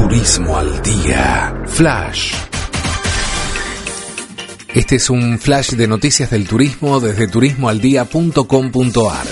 Turismo al día. Flash. Este es un flash de noticias del turismo desde turismoaldía.com.ar.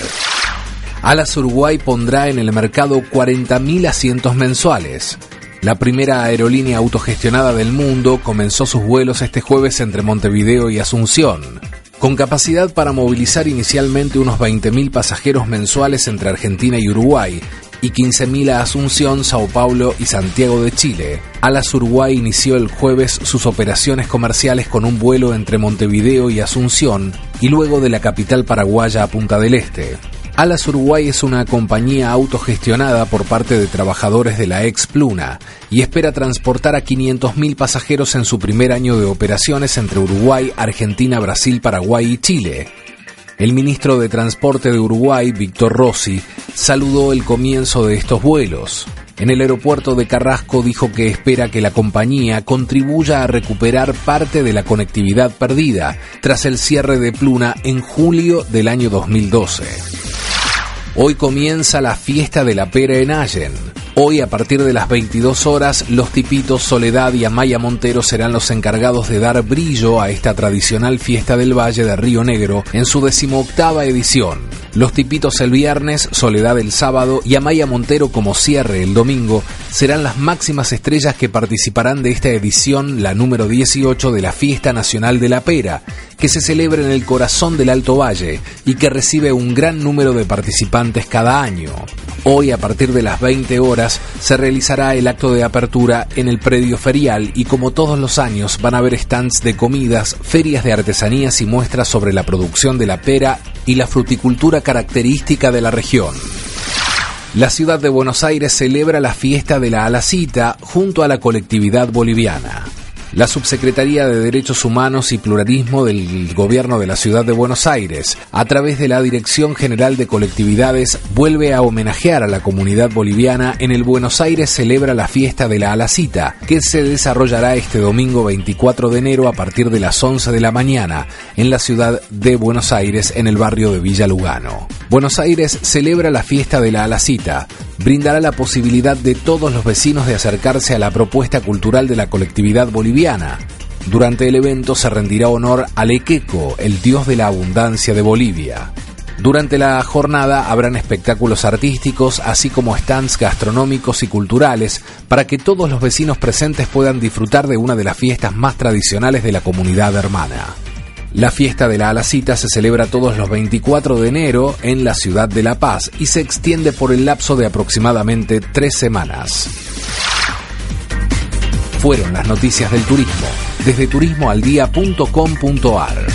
Alas Uruguay pondrá en el mercado 40.000 asientos mensuales. La primera aerolínea autogestionada del mundo comenzó sus vuelos este jueves entre Montevideo y Asunción, con capacidad para movilizar inicialmente unos 20.000 pasajeros mensuales entre Argentina y Uruguay y 15.000 a Asunción, Sao Paulo y Santiago de Chile. Alas Uruguay inició el jueves sus operaciones comerciales con un vuelo entre Montevideo y Asunción y luego de la capital paraguaya a Punta del Este. Alas Uruguay es una compañía autogestionada por parte de trabajadores de la ex Pluna y espera transportar a 500.000 pasajeros en su primer año de operaciones entre Uruguay, Argentina, Brasil, Paraguay y Chile. El ministro de Transporte de Uruguay, Víctor Rossi, saludó el comienzo de estos vuelos. En el aeropuerto de Carrasco dijo que espera que la compañía contribuya a recuperar parte de la conectividad perdida tras el cierre de Pluna en julio del año 2012. Hoy comienza la fiesta de la pera en Allen. Hoy a partir de las 22 horas, los tipitos Soledad y Amaya Montero serán los encargados de dar brillo a esta tradicional fiesta del Valle de Río Negro en su decimoctava edición. Los tipitos el viernes, Soledad el sábado y Amaya Montero como cierre el domingo serán las máximas estrellas que participarán de esta edición, la número 18 de la Fiesta Nacional de la Pera, que se celebra en el corazón del Alto Valle y que recibe un gran número de participantes cada año. Hoy, a partir de las 20 horas, se realizará el acto de apertura en el predio ferial y como todos los años van a haber stands de comidas, ferias de artesanías y muestras sobre la producción de la pera y la fruticultura característica de la región. La ciudad de Buenos Aires celebra la fiesta de la Alacita junto a la colectividad boliviana. La Subsecretaría de Derechos Humanos y Pluralismo del Gobierno de la Ciudad de Buenos Aires, a través de la Dirección General de Colectividades, vuelve a homenajear a la comunidad boliviana en el Buenos Aires celebra la fiesta de la Alacita, que se desarrollará este domingo 24 de enero a partir de las 11 de la mañana en la ciudad de Buenos Aires en el barrio de Villa Lugano. Buenos Aires celebra la fiesta de la Alacita, brindará la posibilidad de todos los vecinos de acercarse a la propuesta cultural de la colectividad boliviana. Durante el evento se rendirá honor al Equeco, el dios de la abundancia de Bolivia. Durante la jornada habrán espectáculos artísticos, así como stands gastronómicos y culturales, para que todos los vecinos presentes puedan disfrutar de una de las fiestas más tradicionales de la comunidad hermana. La fiesta de la Alacita se celebra todos los 24 de enero en la ciudad de La Paz y se extiende por el lapso de aproximadamente tres semanas. Fueron las noticias del turismo desde turismoaldía.com.ar.